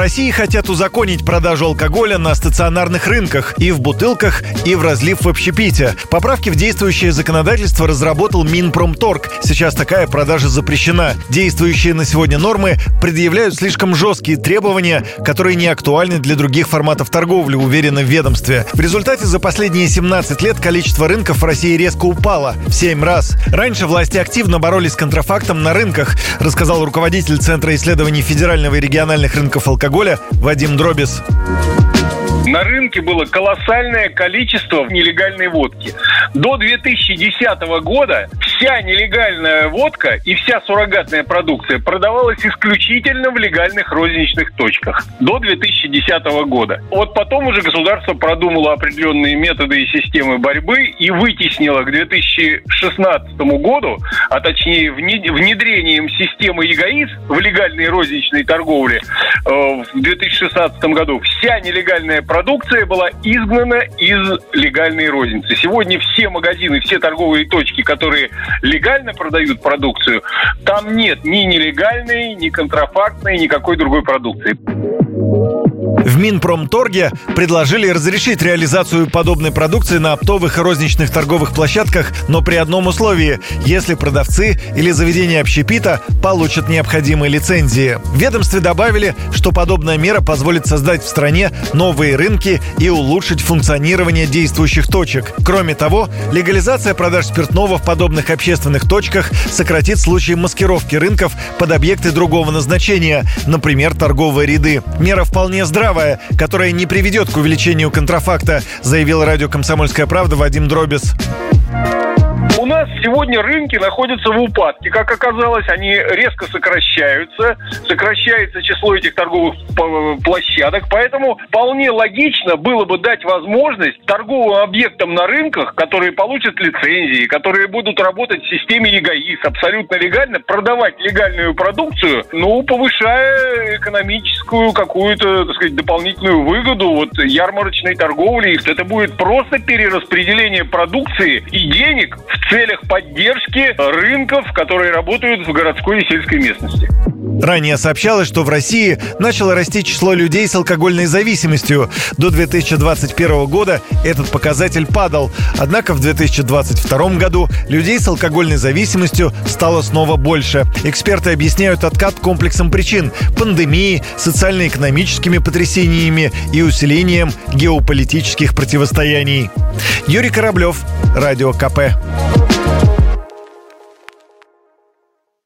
России хотят узаконить продажу алкоголя на стационарных рынках и в бутылках, и в разлив в общепите. Поправки в действующее законодательство разработал Минпромторг. Сейчас такая продажа запрещена. Действующие на сегодня нормы предъявляют слишком жесткие требования, которые не актуальны для других форматов торговли, уверены в ведомстве. В результате за последние 17 лет количество рынков в России резко упало в 7 раз. Раньше власти активно боролись с контрафактом на рынках, рассказал руководитель Центра исследований федерального и региональных рынков алкоголя алкоголя Вадим Дробис. На рынке было колоссальное количество нелегальной водки. До 2010 года вся нелегальная водка и вся суррогатная продукция продавалась исключительно в легальных розничных точках. До 2010 года. Вот потом уже государство продумало определенные методы и системы борьбы и вытеснило к 2016 году, а точнее внедрением системы ЕГАИС в легальной розничной торговле э, в 2016 году вся нелегальная продукция была изгнана из легальной розницы. Сегодня все магазины, все торговые точки, которые легально продают продукцию, там нет ни нелегальной, ни контрафактной, никакой другой продукции. В Минпромторге предложили разрешить реализацию подобной продукции на оптовых и розничных торговых площадках, но при одном условии – если продавцы или заведения общепита получат необходимые лицензии. В ведомстве добавили, что подобная мера позволит создать в стране новые рынки и улучшить функционирование действующих точек. Кроме того, легализация продаж спиртного в подобных общественных точках сократит случаи маскировки рынков под объекты другого назначения, например, торговые ряды. Мера вполне здравая здравая, которая не приведет к увеличению контрафакта, заявил радио «Комсомольская правда» Вадим Дробис. Нас сегодня рынки находятся в упадке. Как оказалось, они резко сокращаются. Сокращается число этих торговых площадок. Поэтому вполне логично было бы дать возможность торговым объектам на рынках, которые получат лицензии, которые будут работать в системе ЕГАИС абсолютно легально, продавать легальную продукцию, ну, повышая экономическую какую-то, так сказать, дополнительную выгоду вот ярмарочной торговли. Это будет просто перераспределение продукции и денег в целях поддержки рынков, которые работают в городской и сельской местности. Ранее сообщалось, что в России начало расти число людей с алкогольной зависимостью. До 2021 года этот показатель падал. Однако в 2022 году людей с алкогольной зависимостью стало снова больше. Эксперты объясняют откат комплексом причин – пандемии, социально-экономическими потрясениями и усилением геополитических противостояний. Юрий Кораблев, Радио КП.